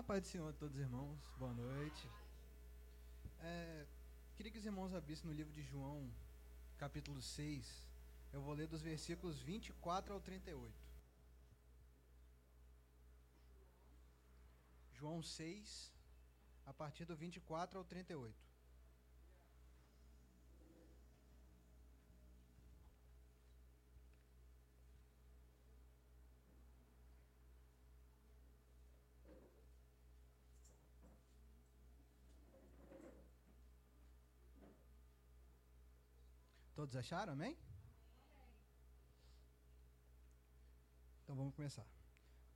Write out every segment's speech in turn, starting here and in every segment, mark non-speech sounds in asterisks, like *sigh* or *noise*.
A paz do Senhor a todos os irmãos, boa noite. É, queria que os irmãos abrissem no livro de João, capítulo 6. Eu vou ler dos versículos 24 ao 38. João 6, a partir do 24 ao 38. Todos acharam, amém? Então vamos começar.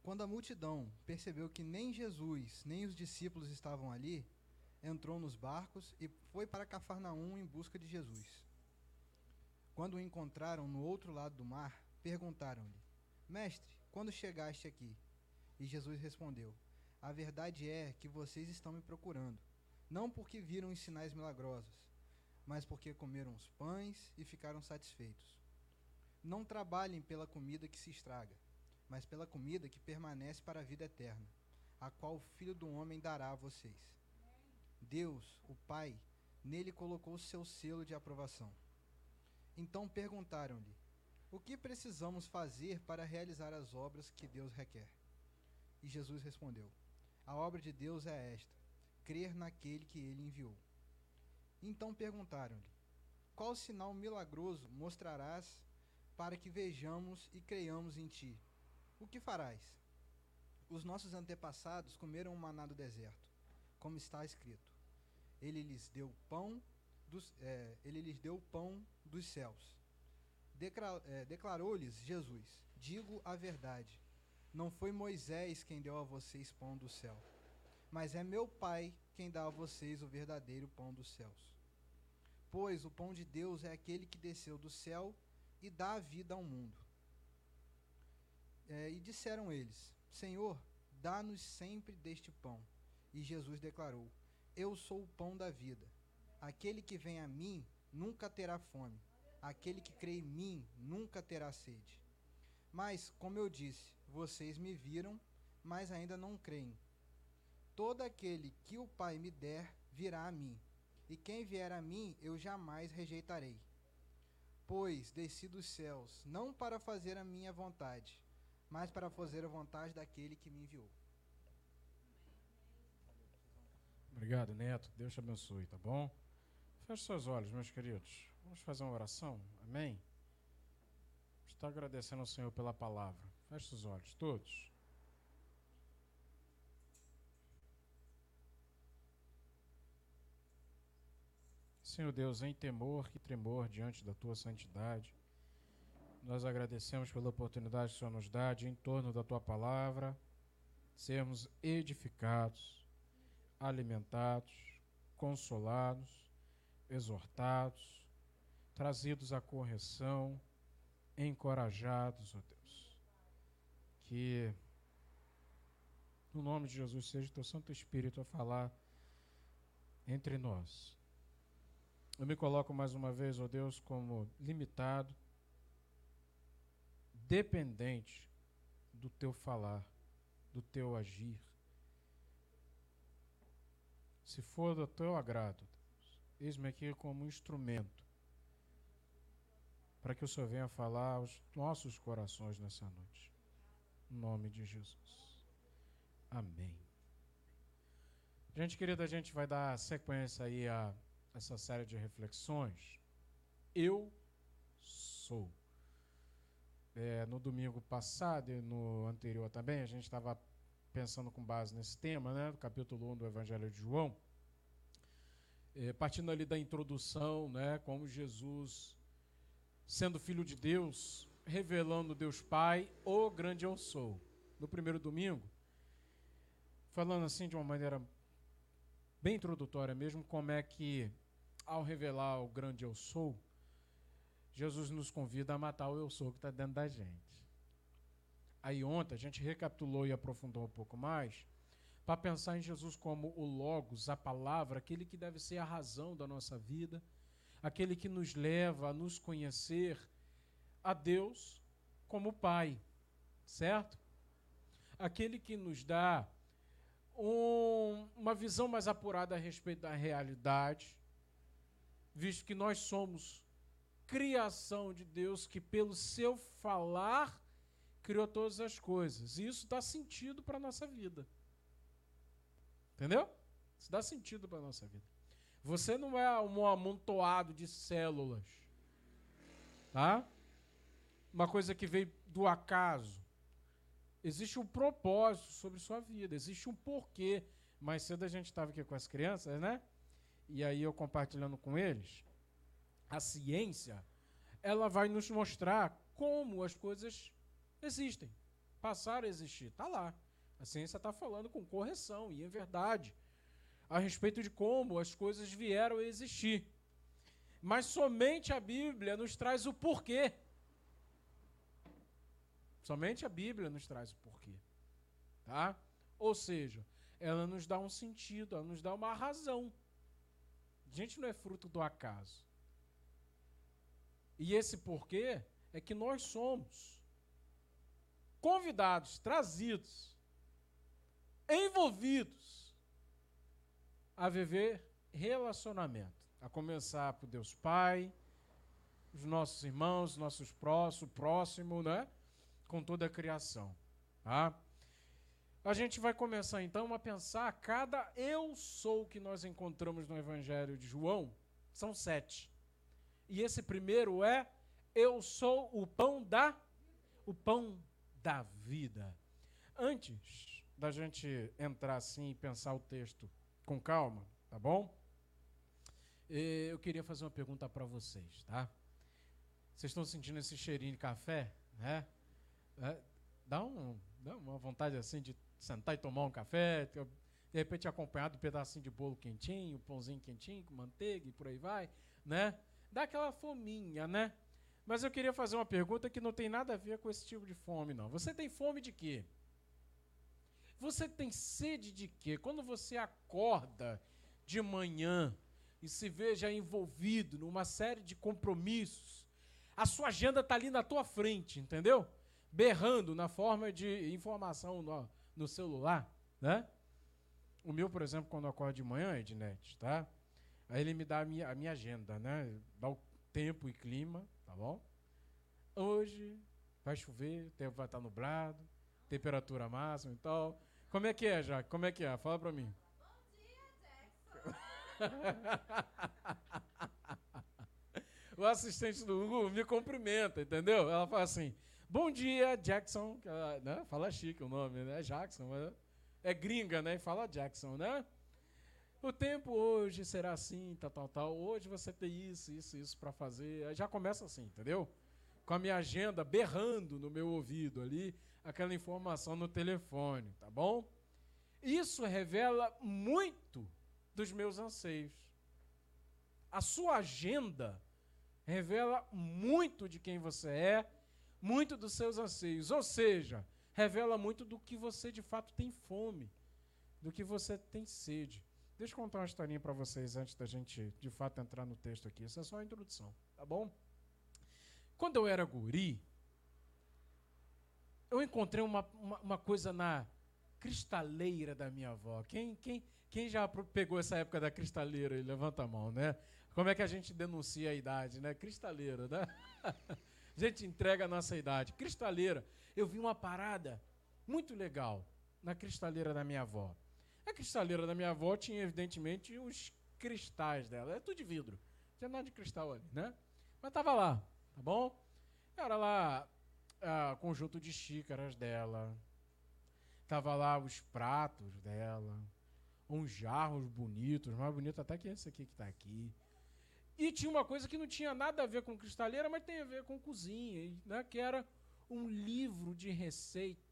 Quando a multidão percebeu que nem Jesus, nem os discípulos estavam ali, entrou nos barcos e foi para Cafarnaum em busca de Jesus. Quando o encontraram no outro lado do mar, perguntaram-lhe: Mestre, quando chegaste aqui? E Jesus respondeu: A verdade é que vocês estão me procurando, não porque viram os sinais milagrosos, mas porque comeram os pães e ficaram satisfeitos. Não trabalhem pela comida que se estraga, mas pela comida que permanece para a vida eterna, a qual o Filho do Homem dará a vocês. Deus, o Pai, nele colocou seu selo de aprovação. Então perguntaram-lhe: O que precisamos fazer para realizar as obras que Deus requer? E Jesus respondeu: A obra de Deus é esta: crer naquele que ele enviou. Então perguntaram-lhe: Qual sinal milagroso mostrarás para que vejamos e creiamos em ti? O que farás? Os nossos antepassados comeram o maná do deserto, como está escrito. Ele lhes deu pão dos, é, ele lhes deu pão dos céus. É, Declarou-lhes Jesus: Digo a verdade. Não foi Moisés quem deu a vocês pão do céu, mas é meu Pai quem dá a vocês o verdadeiro pão dos céus. Pois o pão de Deus é aquele que desceu do céu e dá vida ao mundo. É, e disseram eles: Senhor, dá-nos sempre deste pão. E Jesus declarou: Eu sou o pão da vida. Aquele que vem a mim nunca terá fome. Aquele que crê em mim nunca terá sede. Mas, como eu disse, vocês me viram, mas ainda não creem. Todo aquele que o Pai me der virá a mim e quem vier a mim eu jamais rejeitarei. Pois desci dos céus, não para fazer a minha vontade, mas para fazer a vontade daquele que me enviou. Obrigado, Neto. Deus te abençoe, tá bom? Feche seus olhos, meus queridos. Vamos fazer uma oração. Amém? Estou agradecendo ao Senhor pela palavra. Feche seus olhos, todos. Senhor Deus, em temor e tremor diante da tua santidade, nós agradecemos pela oportunidade que o Senhor nos dá de, em torno da tua palavra, sermos edificados, alimentados, consolados, exortados, trazidos à correção, encorajados, ó Deus. Que no nome de Jesus seja o teu Santo Espírito a falar entre nós eu me coloco mais uma vez, ó oh Deus, como limitado, dependente do teu falar, do teu agir. Se for do teu agrado, eis-me aqui como um instrumento para que o Senhor venha falar aos nossos corações nessa noite. Em nome de Jesus. Amém. Gente querida, a gente vai dar sequência aí a essa série de reflexões, eu sou. É, no domingo passado e no anterior também, a gente estava pensando com base nesse tema, né, do capítulo 1 do Evangelho de João, é, partindo ali da introdução, né, como Jesus, sendo filho de Deus, revelando Deus Pai, o grande eu sou. No primeiro domingo, falando assim de uma maneira bem introdutória mesmo, como é que ao revelar o grande eu sou, Jesus nos convida a matar o eu sou que está dentro da gente. Aí ontem a gente recapitulou e aprofundou um pouco mais para pensar em Jesus como o Logos, a palavra, aquele que deve ser a razão da nossa vida, aquele que nos leva a nos conhecer a Deus como Pai, certo? Aquele que nos dá um uma visão mais apurada a respeito da realidade, visto que nós somos criação de Deus que, pelo seu falar, criou todas as coisas. E isso dá sentido para a nossa vida. Entendeu? Isso dá sentido para a nossa vida. Você não é um amontoado de células. Tá? Uma coisa que veio do acaso. Existe um propósito sobre sua vida, existe um porquê. Mais cedo a gente estava aqui com as crianças, né? E aí eu compartilhando com eles, a ciência, ela vai nos mostrar como as coisas existem, passaram a existir. Está lá. A ciência está falando com correção, e é verdade, a respeito de como as coisas vieram a existir. Mas somente a Bíblia nos traz o porquê. Somente a Bíblia nos traz o porquê. Tá? Ou seja, ela nos dá um sentido, ela nos dá uma razão. Gente não é fruto do acaso. E esse porquê é que nós somos convidados, trazidos, envolvidos a viver relacionamento. A começar por Deus Pai, os nossos irmãos, nossos próximos, próximo, né? Com toda a criação. Tá? A gente vai começar então a pensar cada eu sou que nós encontramos no Evangelho de João. São sete. E esse primeiro é eu sou o pão da o pão da vida. Antes da gente entrar assim e pensar o texto com calma, tá bom? Eu queria fazer uma pergunta para vocês, tá? Vocês estão sentindo esse cheirinho de café, né? É, dá, um, dá uma vontade assim de sentar e tomar um café, de repente acompanhado de um pedacinho de bolo quentinho, pãozinho quentinho com manteiga e por aí vai, né? Dá aquela fominha, né? Mas eu queria fazer uma pergunta que não tem nada a ver com esse tipo de fome, não. Você tem fome de quê? Você tem sede de quê? Quando você acorda de manhã e se veja envolvido numa série de compromissos, a sua agenda está ali na tua frente, entendeu? Berrando na forma de informação no, celular, né? O meu, por exemplo, quando eu acordo de manhã, Ednet, tá? Aí ele me dá a minha, a minha agenda, né? Dá o tempo e clima, tá bom? Hoje vai chover, o tempo vai estar nublado, temperatura máxima e tal. Como é que é, Jaque? Como é que é? Fala pra mim. Bom dia, Jackson. *laughs* o assistente do Hugo me cumprimenta, entendeu? Ela fala assim: Bom dia, Jackson. Ela, né? Fala chique o nome, né? Jackson, mas é gringa, né? Fala Jackson, né? O tempo hoje será assim, tal, tal, tal. Hoje você tem isso, isso, isso para fazer. Aí já começa assim, entendeu? Com a minha agenda berrando no meu ouvido ali, aquela informação no telefone, tá bom? Isso revela muito dos meus anseios. A sua agenda revela muito de quem você é, muito dos seus anseios. Ou seja, revela muito do que você de fato tem fome, do que você tem sede. Deixa eu contar uma historinha para vocês antes da gente, de fato, entrar no texto aqui. Isso é só a introdução, tá bom? Quando eu era guri, eu encontrei uma, uma, uma coisa na cristaleira da minha avó. Quem, quem, quem já pegou essa época da cristaleira? Levanta a mão, né? Como é que a gente denuncia a idade, né? Cristaleira, né? *laughs* a gente entrega a nossa idade. Cristaleira. Eu vi uma parada muito legal na cristaleira da minha avó. A cristaleira da minha avó tinha, evidentemente, os cristais dela. É tudo de vidro. Não tinha nada de cristal ali, né? Mas tava lá, tá bom? Era lá o conjunto de xícaras dela. Tava lá os pratos dela. Uns jarros bonitos, mais bonito até que esse aqui que está aqui. E tinha uma coisa que não tinha nada a ver com cristaleira, mas tem a ver com cozinha, né? que era um livro de receitas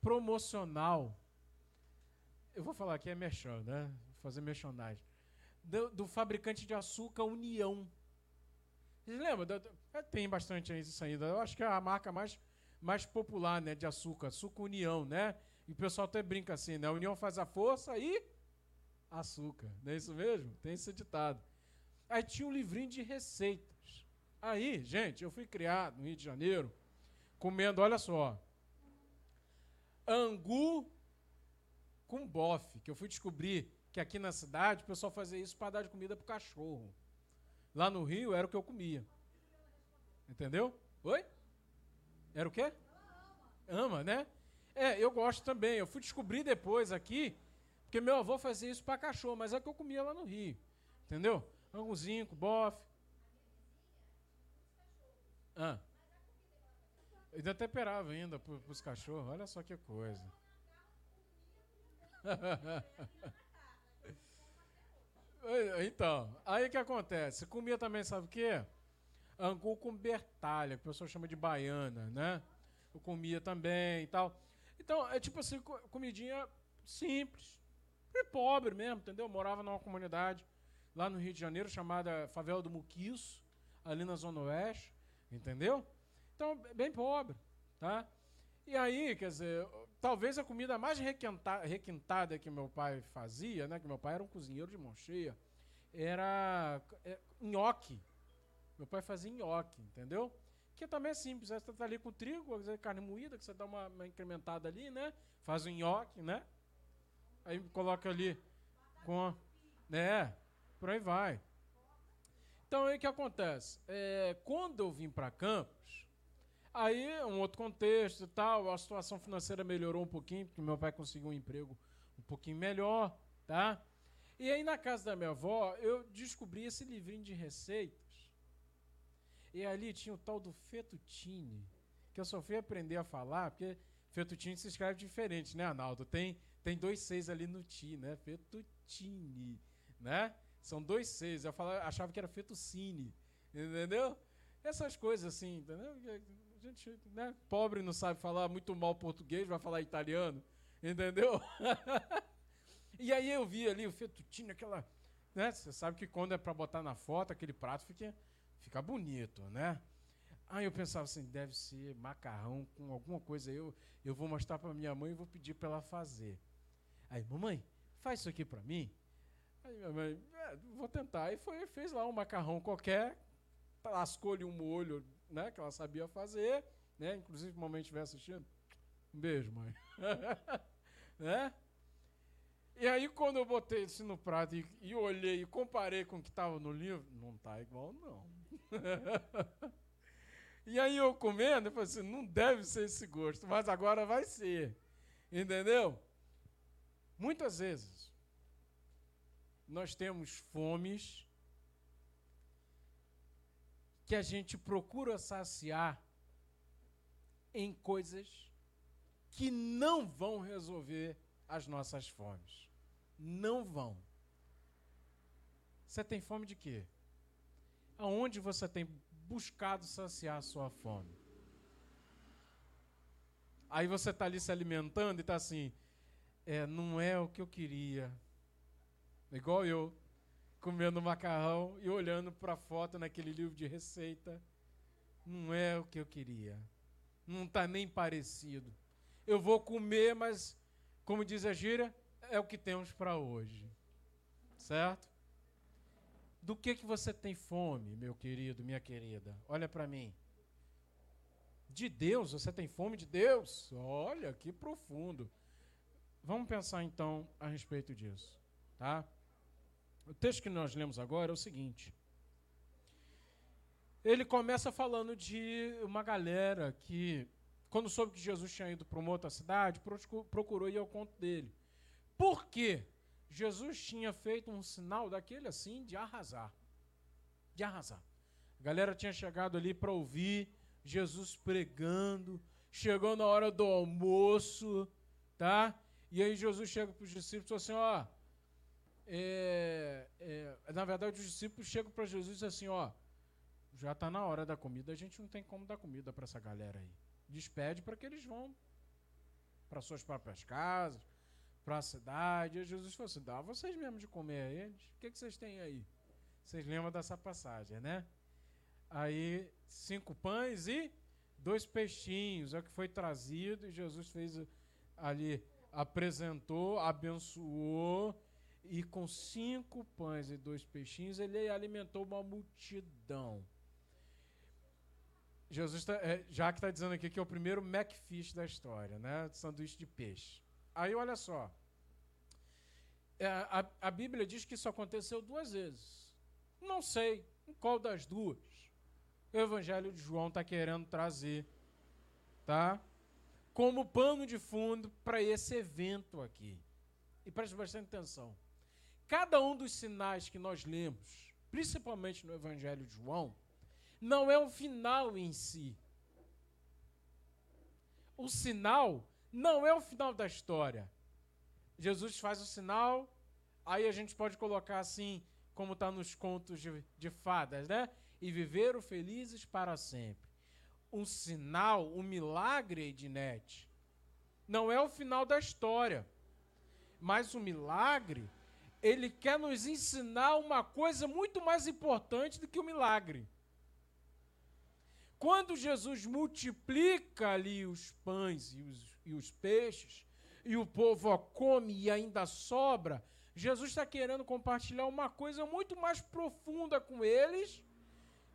promocional eu vou falar aqui é merchan, né? Vou fazer merchandising. Do, do, fabricante de açúcar União. Vocês lembram? Tem bastante isso ainda. Eu acho que é a marca mais, mais popular né, de açúcar, açúcar União, né? E o pessoal até brinca assim, né? A União faz a força e açúcar. Não é isso mesmo? Tem esse ditado. Aí tinha um livrinho de receitas. Aí, gente, eu fui criado no Rio de Janeiro comendo, olha só, angu com bofe, que eu fui descobrir que aqui na cidade o pessoal fazia isso para dar de comida para o cachorro. Lá no Rio era o que eu comia. Entendeu? Oi? Era o quê? Ama, né? É, eu gosto também. Eu fui descobrir depois aqui, porque meu avô fazia isso para cachorro, mas é o que eu comia lá no Rio. Entendeu? Anguzinho com bofe. Ah. Ainda temperava ainda para os cachorros. Olha só que coisa. *laughs* então, aí o que acontece? Comia também, sabe o quê? Angu com bertalha, que o pessoal chama de baiana, né? Eu comia também e tal. Então, é tipo assim, comidinha simples. E pobre mesmo, entendeu? Eu morava numa comunidade lá no Rio de Janeiro chamada Favela do Muquiço, ali na Zona Oeste, entendeu? Então, bem pobre, tá? E aí, quer dizer, talvez a comida mais requintada, que meu pai fazia, né? Que meu pai era um cozinheiro de mão cheia, era é, nhoque. Meu pai fazia nhoque, entendeu? Que também é simples, você está ali com trigo, carne moída, que você dá uma, uma incrementada ali, né? Faz o nhoque, né? Aí coloca ali com. Né? Por aí vai. Então aí o que acontece? É, quando eu vim para Campos, aí um outro contexto e tal, a situação financeira melhorou um pouquinho, porque meu pai conseguiu um emprego um pouquinho melhor, tá? E aí na casa da minha avó, eu descobri esse livrinho de receitas e ali tinha o tal do fettuccine, que eu só fui aprender a falar, porque fettuccine se escreve diferente, né, Arnaldo? Tem, tem dois seis ali no ti, né? Fettuccine, né? São dois seis. Eu falava, achava que era fettuccine, entendeu? Essas coisas assim, entendeu? A gente, né, pobre não sabe falar muito mal português, vai falar italiano, entendeu? *laughs* e aí eu vi ali o fettuccine, aquela, né? Você sabe que quando é para botar na foto, aquele prato fica fica bonito, né? Aí eu pensava assim, deve ser macarrão com alguma coisa. Eu, eu vou mostrar para minha mãe e vou pedir para ela fazer. Aí, mamãe, faz isso aqui para mim. Aí minha mãe, é, vou tentar. Aí foi, fez lá um macarrão qualquer, lascou-lhe um molho, né, que ela sabia fazer, né? Inclusive, a mamãe estiver assistindo, um beijo, mãe. *laughs* né? E aí, quando eu botei isso no prato e, e olhei e comparei com o que estava no livro, não está igual, não. *laughs* e aí eu comendo, eu falei assim, não deve ser esse gosto, mas agora vai ser. Entendeu? Muitas vezes nós temos fomes que a gente procura saciar em coisas que não vão resolver as nossas fomes. Não vão. Você tem fome de quê? aonde você tem buscado saciar a sua fome. Aí você está ali se alimentando e está assim, é, não é o que eu queria. Igual eu, comendo macarrão e olhando para a foto naquele livro de receita. Não é o que eu queria. Não está nem parecido. Eu vou comer, mas, como diz a gíria, é o que temos para hoje. Certo? Do que, que você tem fome, meu querido, minha querida? Olha para mim. De Deus, você tem fome de Deus? Olha, que profundo. Vamos pensar então a respeito disso, tá? O texto que nós lemos agora é o seguinte. Ele começa falando de uma galera que, quando soube que Jesus tinha ido para uma outra cidade, procurou ir ao conto dele. Por quê? Jesus tinha feito um sinal daquele assim de arrasar. De arrasar. A galera tinha chegado ali para ouvir Jesus pregando, chegou na hora do almoço, tá? E aí Jesus chega para os discípulos e assim, ó, é, é, na verdade os discípulos chegam para Jesus e dizem assim, ó, já está na hora da comida, a gente não tem como dar comida para essa galera aí. Despede para que eles vão para suas próprias casas, para a cidade. E Jesus falou assim: dá vocês mesmo de comer a eles. O que, que vocês têm aí? Vocês lembram dessa passagem, né? Aí, cinco pães e dois peixinhos, é o que foi trazido, e Jesus fez ali, apresentou, abençoou, e com cinco pães e dois peixinhos, ele alimentou uma multidão. Jesus, tá, é, já que está dizendo aqui que é o primeiro Macfish da história, né? Sanduíche de peixe. Aí olha só. É, a, a Bíblia diz que isso aconteceu duas vezes. Não sei em qual das duas o Evangelho de João está querendo trazer, tá? Como pano de fundo para esse evento aqui. E preste bastante atenção. Cada um dos sinais que nós lemos, principalmente no Evangelho de João, não é o final em si. O sinal não é o final da história. Jesus faz o sinal, aí a gente pode colocar assim, como está nos contos de, de fadas, né? E viveram felizes para sempre. Um sinal, um milagre, Ednete, não é o final da história. Mas o milagre, ele quer nos ensinar uma coisa muito mais importante do que o milagre. Quando Jesus multiplica ali os pães e os, e os peixes, e o povo come e ainda sobra, Jesus está querendo compartilhar uma coisa muito mais profunda com eles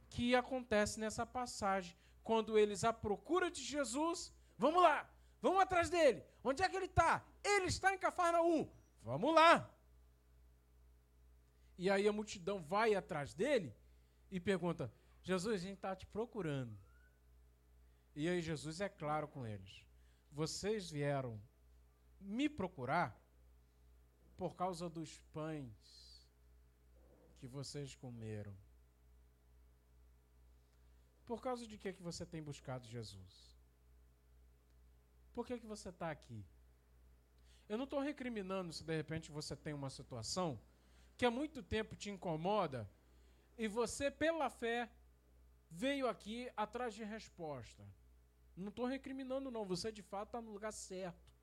que acontece nessa passagem. Quando eles à procura de Jesus, vamos lá, vamos atrás dele. Onde é que ele está? Ele está em Cafarnaum. Vamos lá. E aí a multidão vai atrás dele e pergunta: Jesus, a gente está te procurando. E aí Jesus é claro com eles: vocês vieram me procurar por causa dos pães que vocês comeram. Por causa de que, que você tem buscado Jesus? Por que, que você está aqui? Eu não estou recriminando se de repente você tem uma situação que há muito tempo te incomoda e você, pela fé, veio aqui atrás de resposta. Não estou recriminando, não. Você de fato está no lugar certo.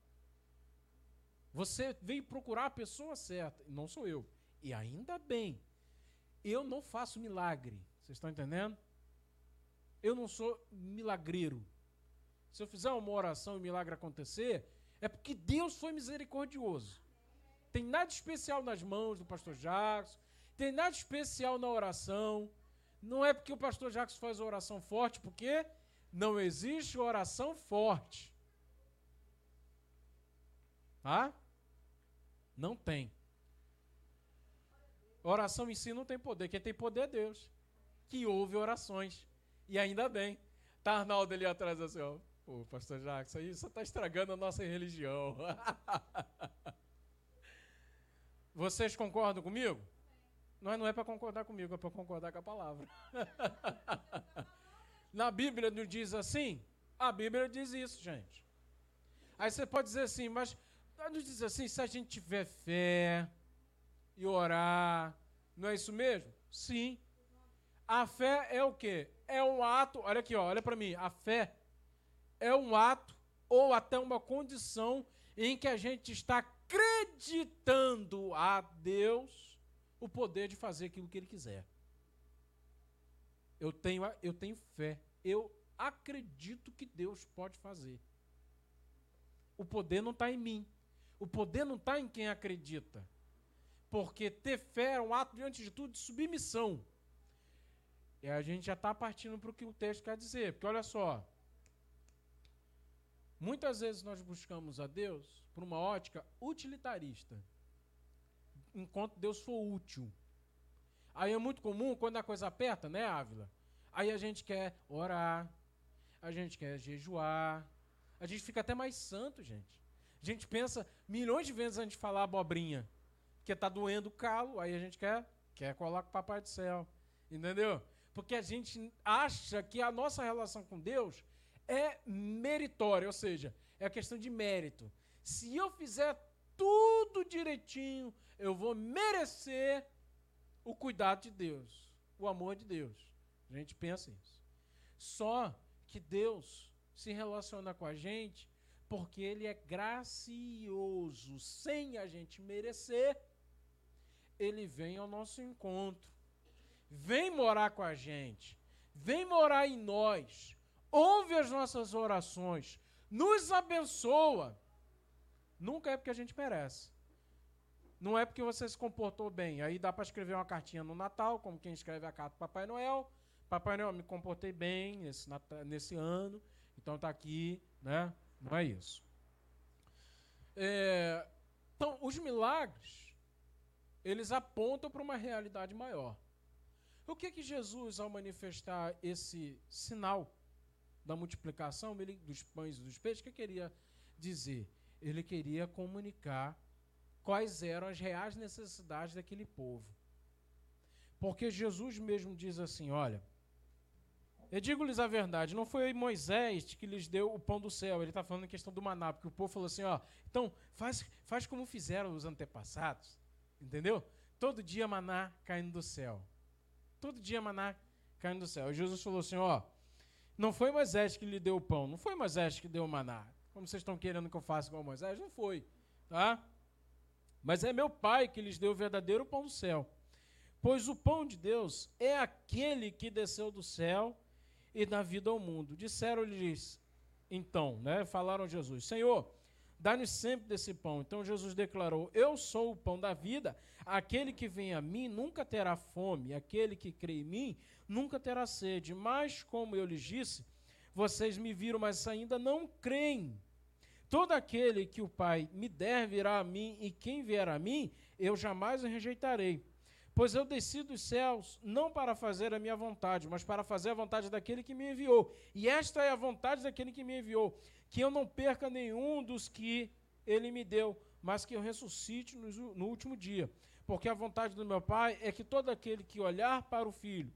Você veio procurar a pessoa certa. Não sou eu. E ainda bem. Eu não faço milagre. Vocês estão entendendo? Eu não sou milagreiro. Se eu fizer uma oração e o milagre acontecer, é porque Deus foi misericordioso. Tem nada especial nas mãos do pastor Jackson. Tem nada especial na oração. Não é porque o pastor Jackson faz oração forte, porque não existe oração forte. Ah? Não tem. Oração em si não tem poder. Quem tem poder é Deus. Que ouve orações. E ainda bem. Tá Arnaldo ali atrás assim, ó. Pô, pastor Jackson, isso está estragando a nossa religião. *laughs* Vocês concordam comigo? Não é, não é para concordar comigo, é para concordar com a palavra. *laughs* Na Bíblia não diz assim? A Bíblia diz isso, gente. Aí você pode dizer assim, mas não diz assim, se a gente tiver fé e orar, não é isso mesmo? Sim. A fé é o quê? É um ato, olha aqui, olha para mim, a fé é um ato ou até uma condição em que a gente está acreditando a Deus o poder de fazer aquilo que ele quiser. Eu tenho, eu tenho fé. Eu acredito que Deus pode fazer. O poder não está em mim. O poder não está em quem acredita. Porque ter fé é um ato, diante de tudo, de submissão. E a gente já está partindo para o que o texto quer dizer. Porque olha só. Muitas vezes nós buscamos a Deus por uma ótica utilitarista. Enquanto Deus for útil. Aí é muito comum, quando a coisa aperta, né, Ávila? Aí a gente quer orar, a gente quer jejuar, a gente fica até mais santo, gente. A gente pensa milhões de vezes antes de falar abobrinha, porque tá doendo o calo, aí a gente quer, quer colar com o papai do céu. Entendeu? Porque a gente acha que a nossa relação com Deus é meritória, ou seja, é a questão de mérito. Se eu fizer tudo direitinho, eu vou merecer o cuidado de Deus, o amor de Deus. A gente pensa isso. Só que Deus se relaciona com a gente porque Ele é gracioso, sem a gente merecer. Ele vem ao nosso encontro, vem morar com a gente, vem morar em nós, ouve as nossas orações, nos abençoa. Nunca é porque a gente merece. Não é porque você se comportou bem. Aí dá para escrever uma cartinha no Natal, como quem escreve a carta para Papai Noel. Papai Noel, me comportei bem nesse, nesse ano, então está aqui, né? Não é isso. É, então, os milagres, eles apontam para uma realidade maior. O que que Jesus, ao manifestar esse sinal da multiplicação ele, dos pães e dos peixes, que queria dizer? Ele queria comunicar quais eram as reais necessidades daquele povo. Porque Jesus mesmo diz assim: olha, eu digo-lhes a verdade, não foi Moisés que lhes deu o pão do céu, ele está falando em questão do maná, porque o povo falou assim: ó, então faz, faz como fizeram os antepassados, entendeu? Todo dia maná caindo do céu. Todo dia maná caindo do céu. E Jesus falou assim: ó, não foi Moisés que lhe deu o pão, não foi Moisés que deu o maná. Como vocês estão querendo que eu faça igual Moisés? Não foi, tá? Mas é meu Pai que lhes deu o verdadeiro pão do céu. Pois o pão de Deus é aquele que desceu do céu e dá vida ao mundo. Disseram-lhes, então, né? Falaram a Jesus: Senhor, Dá-nos sempre desse pão. Então Jesus declarou: Eu sou o pão da vida. Aquele que vem a mim nunca terá fome, aquele que crê em mim nunca terá sede. Mas, como eu lhes disse, vocês me viram, mas ainda não creem. Todo aquele que o Pai me der virá a mim, e quem vier a mim, eu jamais o rejeitarei. Pois eu desci dos céus não para fazer a minha vontade, mas para fazer a vontade daquele que me enviou. E esta é a vontade daquele que me enviou, que eu não perca nenhum dos que ele me deu, mas que eu ressuscite no, no último dia. Porque a vontade do meu Pai é que todo aquele que olhar para o Filho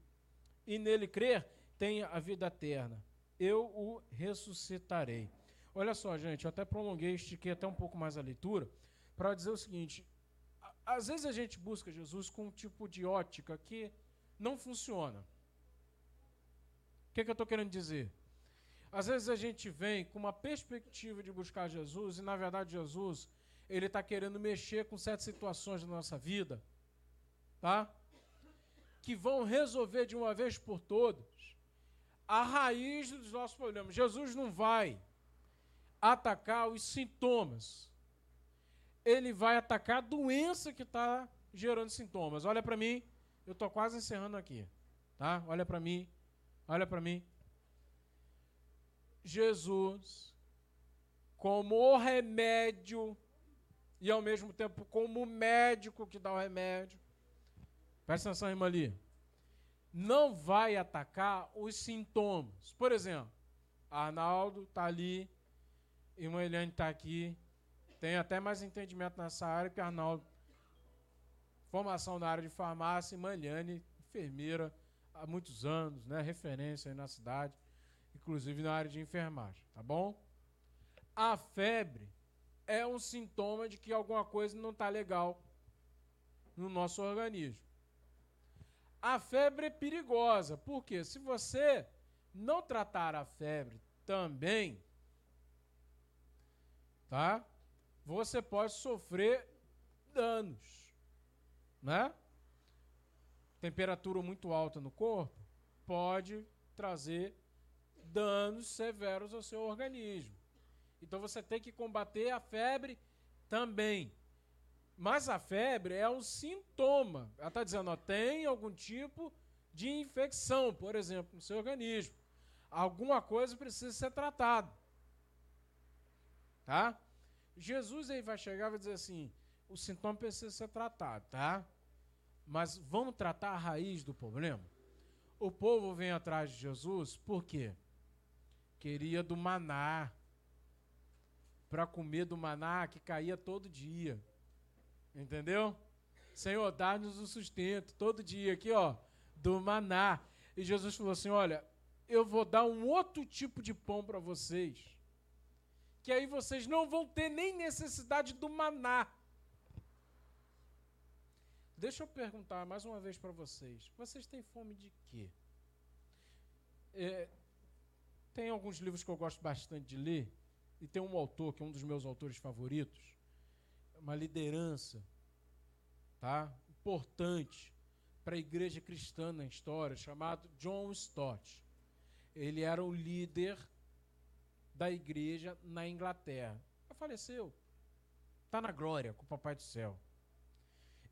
e nele crer tenha a vida eterna. Eu o ressuscitarei. Olha só, gente, eu até prolonguei, estiquei até um pouco mais a leitura, para dizer o seguinte: às vezes a gente busca Jesus com um tipo de ótica que não funciona. O que, que eu estou querendo dizer? Às vezes a gente vem com uma perspectiva de buscar Jesus e, na verdade, Jesus, ele está querendo mexer com certas situações da nossa vida, tá? Que vão resolver de uma vez por todas a raiz dos nossos problemas. Jesus não vai atacar os sintomas. Ele vai atacar a doença que está gerando sintomas. Olha para mim, eu estou quase encerrando aqui, tá? Olha para mim, olha para mim. Jesus como o remédio e ao mesmo tempo como o médico que dá o remédio. Presta atenção, irmã ali. Não vai atacar os sintomas. Por exemplo, Arnaldo está ali, irmã Eliane está aqui. Tem até mais entendimento nessa área que Arnaldo. Formação na área de farmácia, irmã Eliane, enfermeira há muitos anos, né? referência aí na cidade inclusive na área de enfermagem, tá bom? A febre é um sintoma de que alguma coisa não está legal no nosso organismo. A febre é perigosa, porque se você não tratar a febre também, tá? Você pode sofrer danos, né? Temperatura muito alta no corpo pode trazer danos severos ao seu organismo. Então você tem que combater a febre também. Mas a febre é um sintoma. Ela está dizendo, ó, tem algum tipo de infecção, por exemplo, no seu organismo. Alguma coisa precisa ser tratada. Tá? Jesus aí vai chegar e vai dizer assim: o sintoma precisa ser tratado, tá? Mas vamos tratar a raiz do problema? O povo vem atrás de Jesus, por quê? Queria do maná, para comer do maná que caía todo dia. Entendeu? Senhor, dá-nos o sustento todo dia aqui, ó, do maná. E Jesus falou assim: Olha, eu vou dar um outro tipo de pão para vocês, que aí vocês não vão ter nem necessidade do maná. Deixa eu perguntar mais uma vez para vocês: vocês têm fome de quê? É, tem alguns livros que eu gosto bastante de ler, e tem um autor que é um dos meus autores favoritos, uma liderança, tá? Importante para a igreja cristã na história, chamado John Stott. Ele era o líder da igreja na Inglaterra. Faleceu. Está na glória com o Papai do Céu.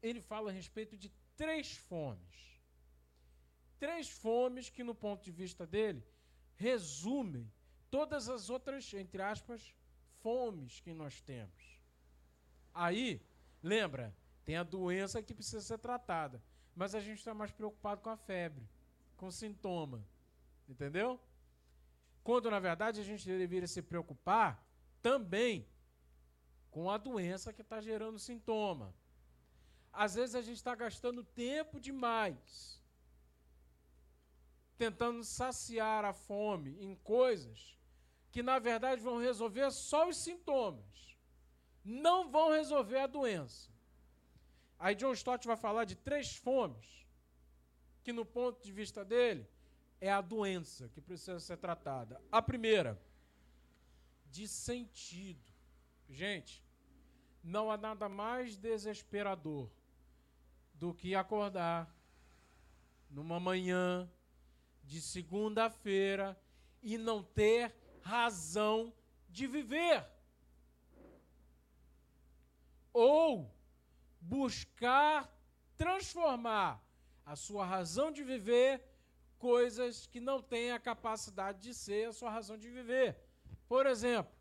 Ele fala a respeito de três fomes. Três fomes que, no ponto de vista dele, resumem todas as outras, entre aspas, fomes que nós temos. Aí, lembra, Tem a doença que precisa ser tratada. Mas a gente está mais preocupado com a febre, com o sintoma. Entendeu? Quando, na verdade, a gente deveria se preocupar também com a doença que está gerando sintoma. Às vezes a gente está gastando tempo demais tentando saciar a fome em coisas que, na verdade, vão resolver só os sintomas, não vão resolver a doença. Aí John Stott vai falar de três fomes, que, no ponto de vista dele, é a doença que precisa ser tratada. A primeira, de sentido. Gente, não há nada mais desesperador do que acordar numa manhã de segunda-feira e não ter razão de viver. Ou buscar transformar a sua razão de viver coisas que não têm a capacidade de ser a sua razão de viver. Por exemplo,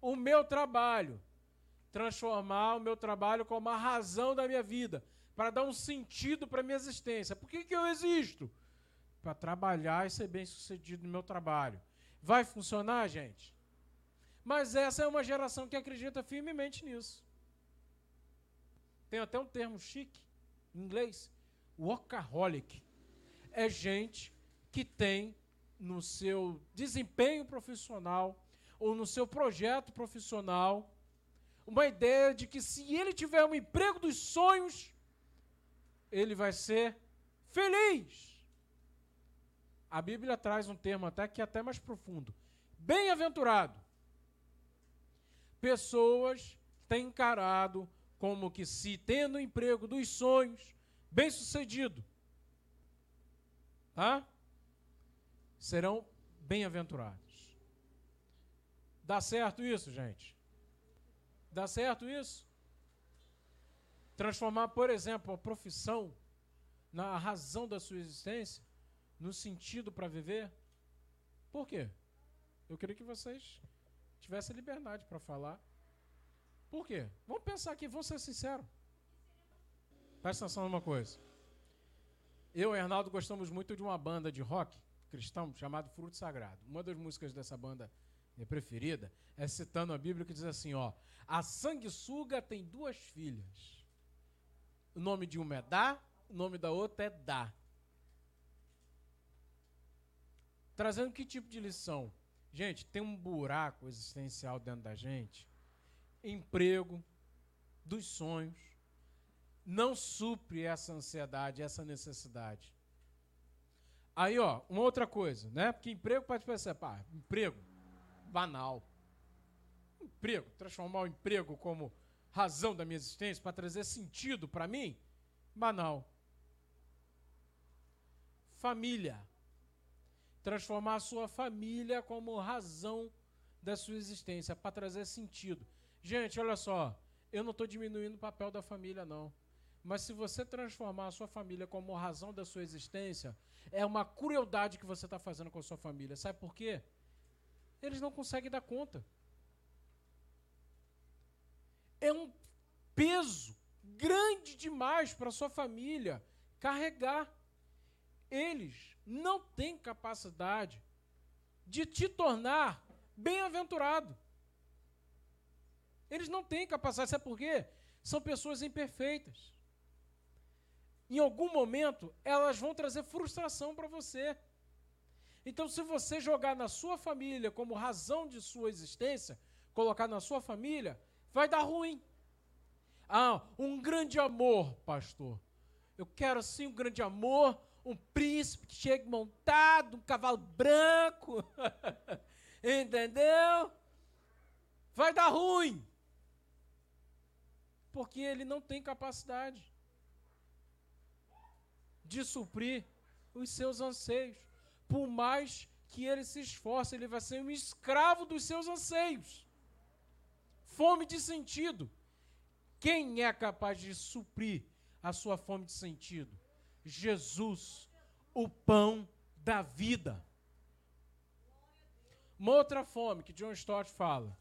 o meu trabalho, transformar o meu trabalho como a razão da minha vida, para dar um sentido para a minha existência. Por que, que eu existo? Para trabalhar e ser bem sucedido no meu trabalho. Vai funcionar, gente? Mas essa é uma geração que acredita firmemente nisso. Tem até um termo chique, em inglês, workaholic. É gente que tem no seu desempenho profissional ou no seu projeto profissional uma ideia de que se ele tiver um emprego dos sonhos, ele vai ser feliz. A Bíblia traz um termo até que é até mais profundo. Bem-aventurado. Pessoas têm encarado como que se tendo o emprego dos sonhos, bem-sucedido, tá? serão bem-aventurados. Dá certo isso, gente? Dá certo isso? Transformar, por exemplo, a profissão na razão da sua existência, no sentido para viver? Por quê? Eu queria que vocês tivessem liberdade para falar. Por quê? Vamos pensar aqui, vamos ser sinceros. Presta atenção numa coisa. Eu e Arnaldo gostamos muito de uma banda de rock cristão chamada Fruto Sagrado. Uma das músicas dessa banda preferida é citando a Bíblia que diz assim, ó: A sanguessuga tem duas filhas. O nome de uma é Dá, o nome da outra é Dá. Trazendo que tipo de lição? Gente, tem um buraco existencial dentro da gente. Emprego, dos sonhos, não supre essa ansiedade, essa necessidade. Aí, ó, uma outra coisa, né? Porque emprego pode pensar, pá, emprego, banal. Emprego, transformar o emprego como razão da minha existência, para trazer sentido para mim? Banal. Família. Transformar a sua família como razão da sua existência, para trazer sentido. Gente, olha só, eu não estou diminuindo o papel da família, não. Mas se você transformar a sua família como razão da sua existência, é uma crueldade que você está fazendo com a sua família. Sabe por quê? Eles não conseguem dar conta é um peso grande demais para sua família carregar. Eles não têm capacidade de te tornar bem-aventurado. Eles não têm capacidade, sabe por quê? São pessoas imperfeitas. Em algum momento, elas vão trazer frustração para você. Então, se você jogar na sua família como razão de sua existência, colocar na sua família, vai dar ruim. Ah, um grande amor, pastor. Eu quero sim um grande amor, um príncipe que chegue montado, um cavalo branco. *laughs* Entendeu? Vai dar ruim. Porque ele não tem capacidade de suprir os seus anseios. Por mais que ele se esforce, ele vai ser um escravo dos seus anseios fome de sentido. Quem é capaz de suprir a sua fome de sentido? Jesus, o pão da vida. Uma outra fome que John Stott fala.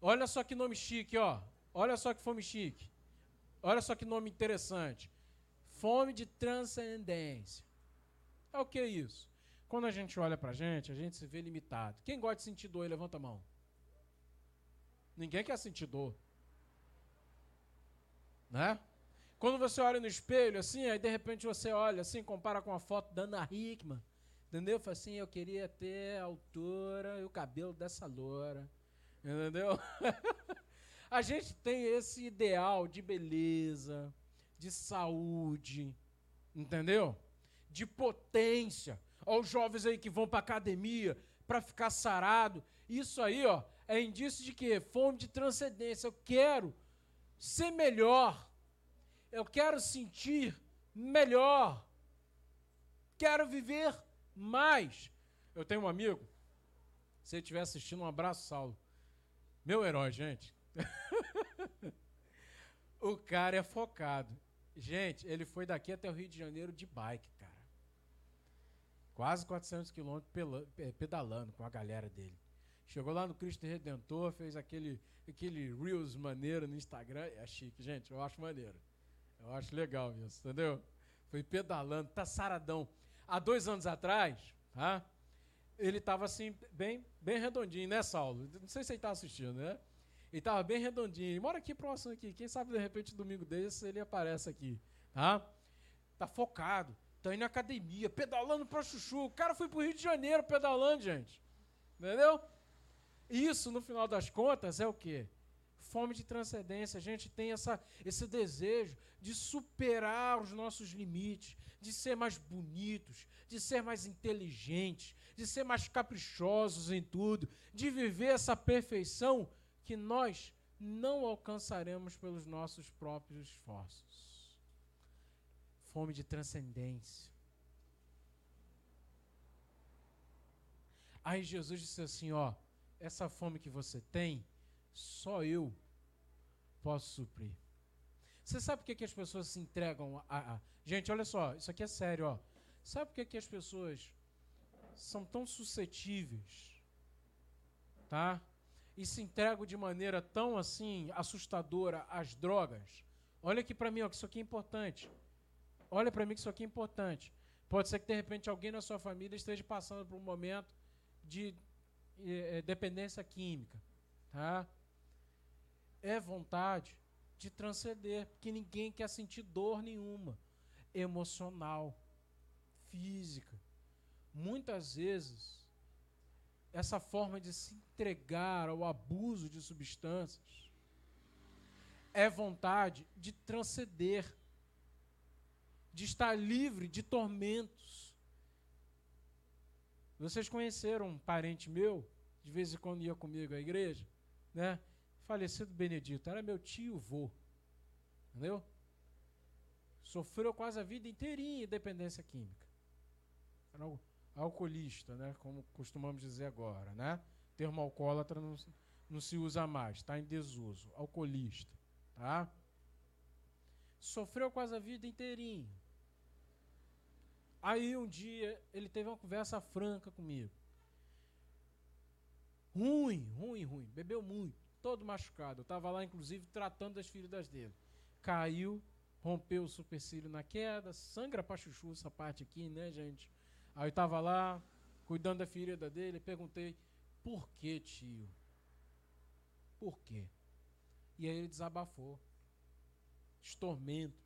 Olha só que nome chique, ó. Olha só que fome chique. Olha só que nome interessante. Fome de transcendência. É o que é isso? Quando a gente olha para a gente, a gente se vê limitado. Quem gosta de sentir dor, levanta a mão. Ninguém quer sentir dor. Né? Quando você olha no espelho, assim, aí de repente você olha, assim, compara com a foto da Ana Hickman. Entendeu? Fala assim, eu queria ter a altura e o cabelo dessa loura. Entendeu? *laughs* a gente tem esse ideal de beleza, de saúde, entendeu? De potência. Olha os jovens aí que vão para academia para ficar sarado. Isso aí, ó, é indício de quê? Fome de transcendência. Eu quero ser melhor. Eu quero sentir melhor. Quero viver mais. Eu tenho um amigo, se ele estiver assistindo, um abraço, Saulo. Meu herói, gente. *laughs* o cara é focado. Gente, ele foi daqui até o Rio de Janeiro de bike, cara. Quase 400 quilômetros pedalando com a galera dele. Chegou lá no Cristo Redentor, fez aquele, aquele Reels maneiro no Instagram. É chique, gente, eu acho maneiro. Eu acho legal isso, entendeu? Foi pedalando, tá saradão. Há dois anos atrás, tá? ele estava assim, bem, bem redondinho, né, Saulo? Não sei se ele está assistindo, né? Ele estava bem redondinho. Ele mora aqui próximo aqui. Quem sabe, de repente, domingo desse, ele aparece aqui. Tá? Tá focado. Tá indo na academia, pedalando para chuchu. O cara foi pro Rio de Janeiro pedalando, gente. Entendeu? Isso, no final das contas, é o quê? Fome de transcendência. A gente tem essa, esse desejo de superar os nossos limites, de ser mais bonitos, de ser mais inteligentes, de ser mais caprichosos em tudo, de viver essa perfeição que nós não alcançaremos pelos nossos próprios esforços. Fome de transcendência. Aí Jesus disse assim: Ó, essa fome que você tem, só eu posso suprir. Você sabe por que, que as pessoas se entregam a, a, Gente, olha só, isso aqui é sério, ó. Sabe por que, que as pessoas são tão suscetíveis, tá? E se entregam de maneira tão assim assustadora às drogas? Olha aqui para mim, ó, que isso aqui é importante. Olha para mim que isso aqui é importante. Pode ser que de repente alguém na sua família esteja passando por um momento de é, dependência química, tá? É vontade de transcender, porque ninguém quer sentir dor nenhuma, emocional, física. Muitas vezes, essa forma de se entregar ao abuso de substâncias é vontade de transcender, de estar livre de tormentos. Vocês conheceram um parente meu, de vez em quando ia comigo à igreja, né? Falecido Benedito, era meu tio vô. Entendeu? Sofreu quase a vida inteirinha dependência química. Era alcoolista, né? Como costumamos dizer agora, né? Termo alcoólatra não, não se usa mais, está em desuso. Alcoolista, tá? Sofreu quase a vida inteirinha. Aí um dia ele teve uma conversa franca comigo. Ruim, ruim, ruim. Bebeu muito todo machucado. Eu estava lá, inclusive, tratando das feridas dele. Caiu, rompeu o supercílio na queda, sangra para chuchu essa parte aqui, né, gente? Aí eu estava lá, cuidando da ferida dele, perguntei, por que, tio? Por quê? E aí ele desabafou. Os tormentos,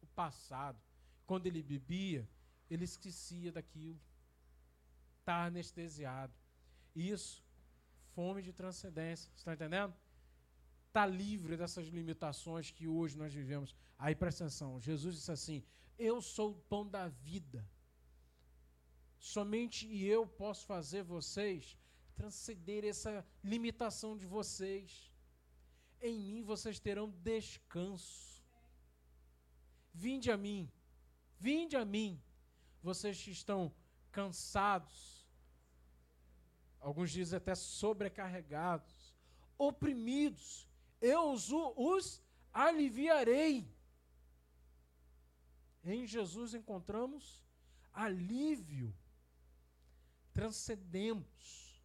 o passado. Quando ele bebia, ele esquecia daquilo. Está anestesiado. Isso fome de transcendência. Está entendendo? Está livre dessas limitações que hoje nós vivemos. Aí presta atenção: Jesus disse assim: Eu sou o pão da vida. Somente eu posso fazer vocês transcender essa limitação de vocês. Em mim vocês terão descanso. Vinde a mim, vinde a mim, vocês que estão cansados, alguns dizem até sobrecarregados, oprimidos, eu os, aliviarei. Em Jesus encontramos alívio, transcendemos,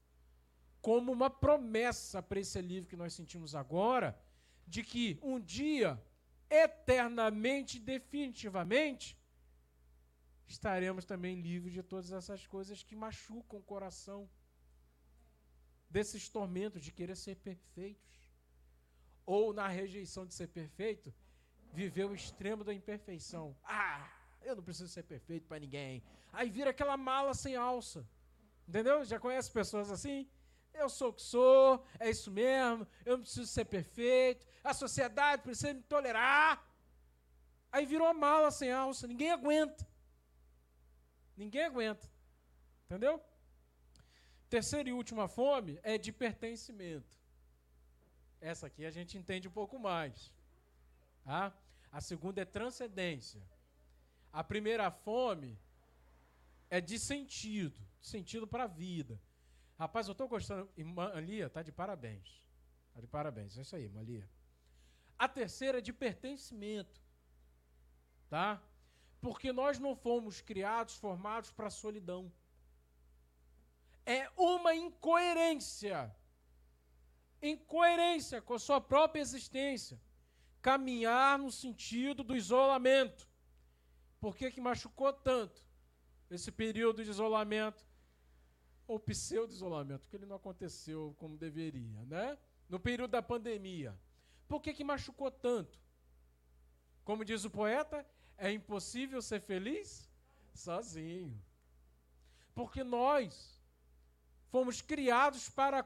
como uma promessa para esse alívio que nós sentimos agora, de que um dia eternamente, definitivamente, estaremos também livres de todas essas coisas que machucam o coração, desses tormentos de querer ser perfeitos, ou na rejeição de ser perfeito, viver o extremo da imperfeição. Ah, eu não preciso ser perfeito para ninguém. Aí vira aquela mala sem alça. Entendeu? Já conhece pessoas assim? Eu sou o que sou, é isso mesmo, eu não preciso ser perfeito, a sociedade precisa me tolerar. Aí virou uma mala sem alça, ninguém aguenta. Ninguém aguenta. Entendeu? Terceira e última fome é de pertencimento. Essa aqui a gente entende um pouco mais. Tá? A segunda é transcendência. A primeira fome é de sentido, sentido para a vida. Rapaz, eu estou gostando. Irmã Lia, tá de parabéns. Tá de parabéns. É isso aí, irmã. A terceira é de pertencimento. Tá? Porque nós não fomos criados, formados para a solidão. É uma incoerência. Incoerência com a sua própria existência. Caminhar no sentido do isolamento. Por que, que machucou tanto esse período de isolamento? Ou pseudo-isolamento, porque ele não aconteceu como deveria, né? No período da pandemia. Por que, que machucou tanto? Como diz o poeta, é impossível ser feliz sozinho. Porque nós fomos criados para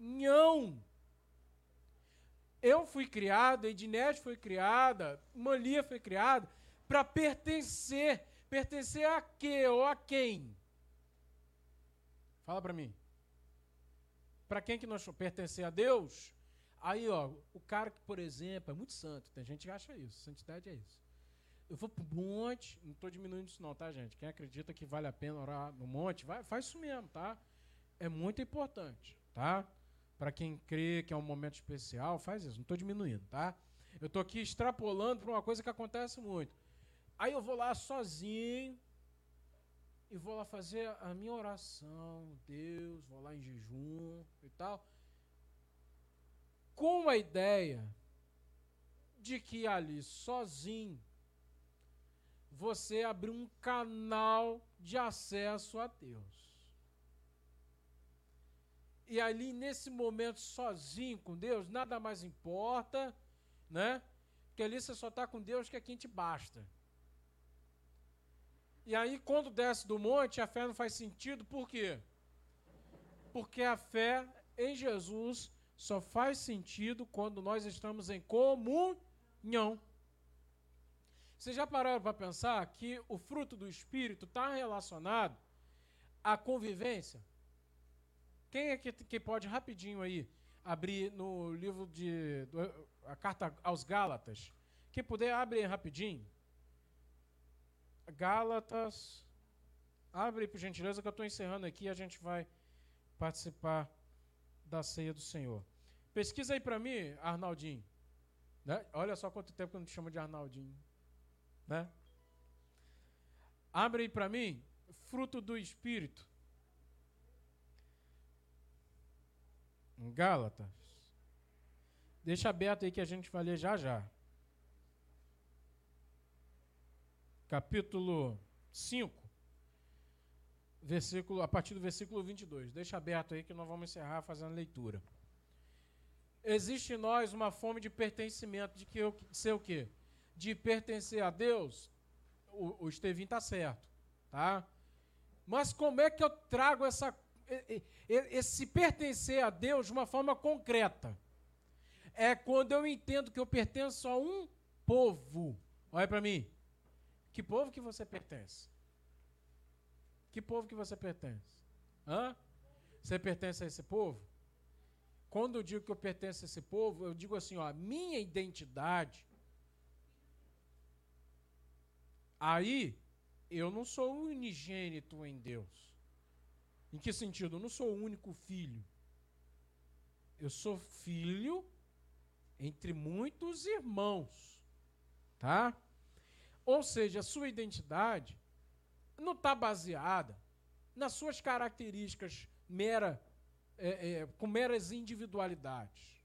comunhão. Eu fui criado, a Edinete foi criada, Malia foi criada para pertencer. Pertencer a quê ou a quem? Fala para mim. Para quem que nós pertencer a Deus? Aí, ó, o cara que, por exemplo, é muito santo, tem gente que acha isso, santidade é isso. Eu vou pro monte, não estou diminuindo isso não, tá, gente? Quem acredita que vale a pena orar no monte, vai, faz isso mesmo, tá? É muito importante, tá? Para quem crê que é um momento especial, faz isso, não estou diminuindo, tá? Eu estou aqui extrapolando para uma coisa que acontece muito. Aí eu vou lá sozinho e vou lá fazer a minha oração, Deus, vou lá em jejum e tal, com a ideia de que ali sozinho você abriu um canal de acesso a Deus. E ali nesse momento sozinho com Deus, nada mais importa, né? Porque ali você só está com Deus que é quem te basta. E aí, quando desce do monte, a fé não faz sentido, por quê? Porque a fé em Jesus só faz sentido quando nós estamos em comunhão. Vocês já pararam para pensar que o fruto do Espírito está relacionado à convivência? Quem é que, que pode rapidinho aí abrir no livro de. Do, a carta aos Gálatas? Quem puder, abre rapidinho. Gálatas. Abre, por gentileza, que eu estou encerrando aqui e a gente vai participar da ceia do Senhor. Pesquisa aí para mim, Arnaldinho. Né? Olha só quanto tempo que eu não te chamo de Arnaldinho. Né? Abre aí para mim, fruto do Espírito. Em Gálatas. Deixa aberto aí que a gente vai ler já já. capítulo 5, versículo, a partir do versículo 22. Deixa aberto aí que nós vamos encerrar fazendo leitura. Existe em nós uma fome de pertencimento, de que eu ser o quê? De pertencer a Deus. O, o Estevinho está certo, tá? Mas como é que eu trago essa, esse pertencer a Deus de uma forma concreta? É quando eu entendo que eu pertenço a um povo. Olha para mim. Que povo que você pertence? Que povo que você pertence? Hã? Você pertence a esse povo? Quando eu digo que eu pertenço a esse povo, eu digo assim, ó, a minha identidade. Aí, eu não sou unigênito em Deus. Em que sentido? Eu não sou o único filho. Eu sou filho entre muitos irmãos. Tá? Ou seja, a sua identidade não está baseada nas suas características mera, é, é, com meras individualidades.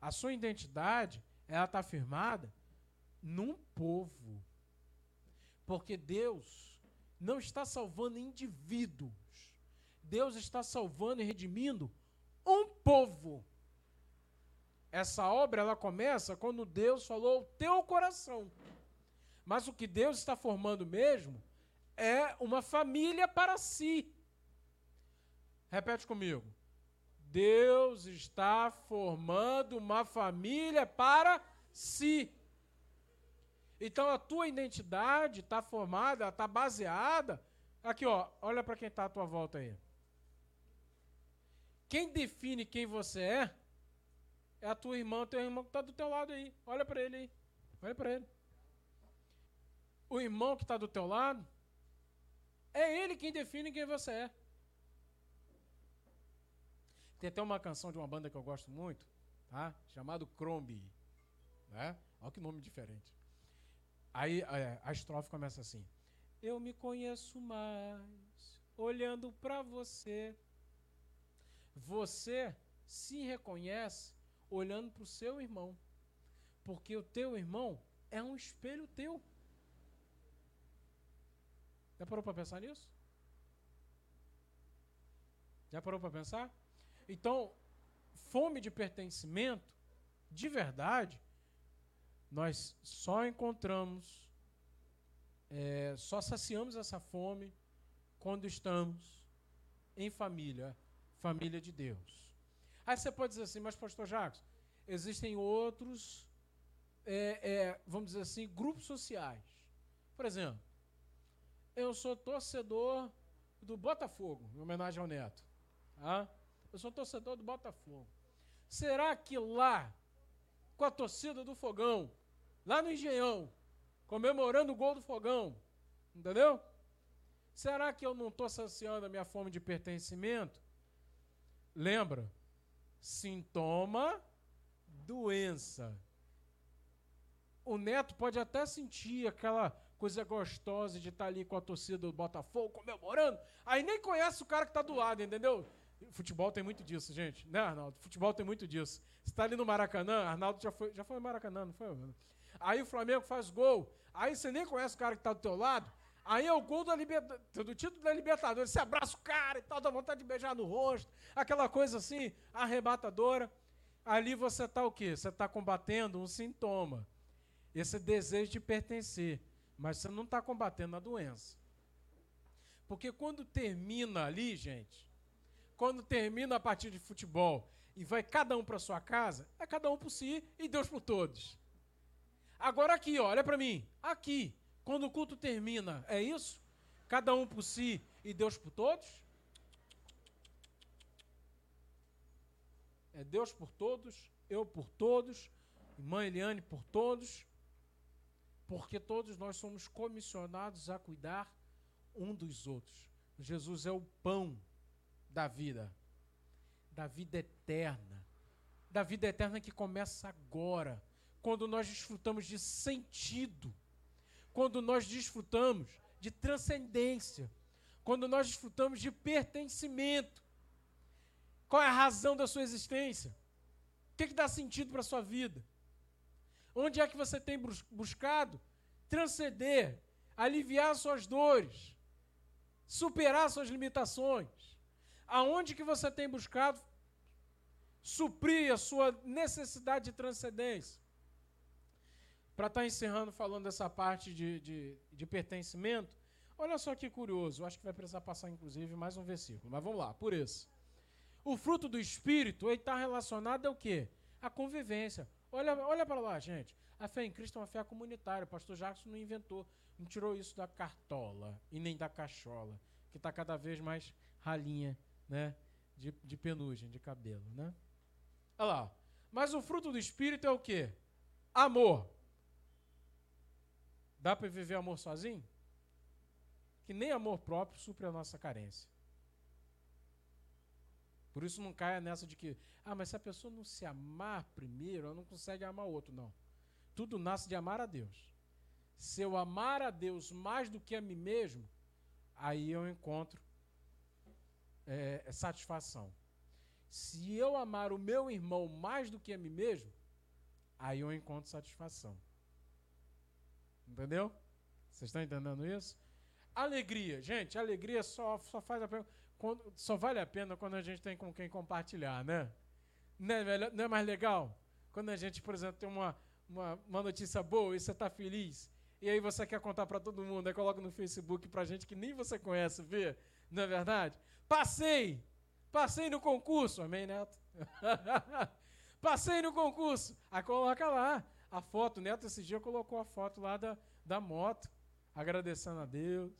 A sua identidade ela está firmada num povo. Porque Deus não está salvando indivíduos. Deus está salvando e redimindo um povo. Essa obra ela começa quando Deus falou o teu coração. Mas o que Deus está formando mesmo é uma família para si. Repete comigo. Deus está formando uma família para si. Então a tua identidade está formada, está baseada. Aqui, ó, olha para quem está à tua volta aí. Quem define quem você é é a tua irmã, teu irmão que está do teu lado aí. Olha para ele aí. Olha para ele. O irmão que está do teu lado é ele quem define quem você é. Tem até uma canção de uma banda que eu gosto muito, tá? Chamado Crombie. Né? Olha que nome diferente. Aí é, a estrofe começa assim: Eu me conheço mais olhando para você. Você se reconhece olhando para o seu irmão, porque o teu irmão é um espelho teu. Já parou para pensar nisso? Já parou para pensar? Então, fome de pertencimento, de verdade, nós só encontramos, é, só saciamos essa fome quando estamos em família, família de Deus. Aí você pode dizer assim, mas pastor Jacques, existem outros, é, é, vamos dizer assim, grupos sociais. Por exemplo, eu sou torcedor do Botafogo, em homenagem ao Neto. Tá? Eu sou torcedor do Botafogo. Será que lá, com a torcida do Fogão, lá no Engenhão, comemorando o gol do Fogão, entendeu? Será que eu não estou saciando a minha fome de pertencimento? Lembra? Sintoma, doença. O neto pode até sentir aquela coisa gostosa de estar ali com a torcida do Botafogo comemorando, aí nem conhece o cara que está do lado, entendeu? Futebol tem muito disso, gente. Né, Arnaldo? Futebol tem muito disso. Você está ali no Maracanã, Arnaldo já foi, já foi no Maracanã, não foi? Aí o Flamengo faz gol. Aí você nem conhece o cara que está do teu lado. Aí é o gol da liberta, do título da Libertadores. Você abraça o cara e tal, dá vontade de beijar no rosto. Aquela coisa assim, arrebatadora. Ali você está o quê? Você está combatendo um sintoma. Esse desejo de pertencer. Mas você não está combatendo a doença. Porque quando termina ali, gente, quando termina a partida de futebol e vai cada um para sua casa, é cada um por si e Deus por todos. Agora aqui, olha para mim. Aqui, quando o culto termina, é isso? Cada um por si e Deus por todos? É Deus por todos, eu por todos, irmã Eliane por todos, porque todos nós somos comissionados a cuidar um dos outros. Jesus é o pão da vida, da vida eterna, da vida eterna que começa agora, quando nós desfrutamos de sentido, quando nós desfrutamos de transcendência, quando nós desfrutamos de pertencimento. Qual é a razão da sua existência? O que, que dá sentido para a sua vida? Onde é que você tem buscado transcender, aliviar suas dores, superar suas limitações? Aonde que você tem buscado suprir a sua necessidade de transcendência? Para estar tá encerrando falando dessa parte de, de, de pertencimento, olha só que curioso, acho que vai precisar passar inclusive mais um versículo, mas vamos lá, por esse. O fruto do Espírito está relacionado ao quê? A convivência. Olha, olha para lá, gente. A fé em Cristo é uma fé comunitária. O pastor Jackson não inventou, não tirou isso da cartola e nem da cachola, que está cada vez mais ralinha né, de, de penugem, de cabelo, né? Olha lá. Mas o fruto do Espírito é o quê? Amor. Dá para viver amor sozinho? Que nem amor próprio supre a nossa carência. Por isso não caia nessa de que, ah, mas se a pessoa não se amar primeiro, ela não consegue amar outro, não. Tudo nasce de amar a Deus. Se eu amar a Deus mais do que a mim mesmo, aí eu encontro é, é, satisfação. Se eu amar o meu irmão mais do que a mim mesmo, aí eu encontro satisfação. Entendeu? Vocês estão entendendo isso? Alegria, gente, alegria só, só faz a quando, só vale a pena quando a gente tem com quem compartilhar, né? Não é, não é mais legal? Quando a gente, por exemplo, tem uma, uma, uma notícia boa e você está feliz, e aí você quer contar para todo mundo, aí coloca no Facebook para gente que nem você conhece ver, não é verdade? Passei! Passei no concurso, amém, Neto? *laughs* Passei no concurso. Aí coloca lá a foto. Neto esse dia colocou a foto lá da, da moto, agradecendo a Deus,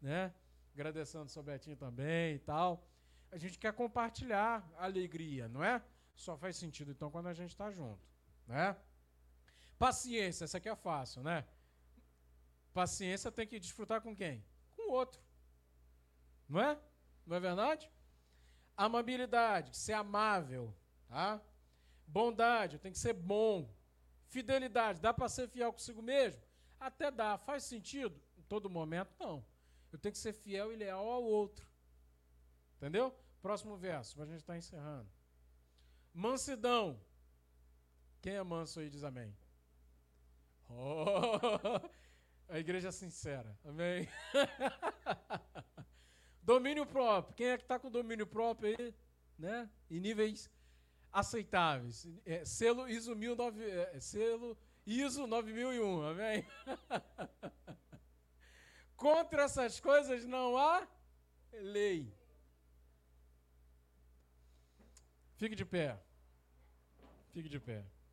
né? Agradecendo o seu Betinho também e tal. A gente quer compartilhar a alegria, não é? Só faz sentido então quando a gente está junto, né? Paciência, essa aqui é fácil, né? Paciência tem que desfrutar com quem? Com o outro. Não é? Não é verdade? Amabilidade, ser amável, tá? Bondade, tem que ser bom. Fidelidade, dá para ser fiel consigo mesmo? Até dá. Faz sentido? Em todo momento, não. Eu tenho que ser fiel e leal ao outro. Entendeu? Próximo verso, a gente estar tá encerrando. Mansidão. Quem é manso aí diz amém. Oh, *laughs* a igreja é sincera. Amém. *laughs* domínio próprio. Quem é que está com domínio próprio aí? Né? Em níveis aceitáveis. É, selo ISO 19, é, selo ISO 9001, amém? *laughs* Contra essas coisas não há lei. Fique de pé. Fique de pé.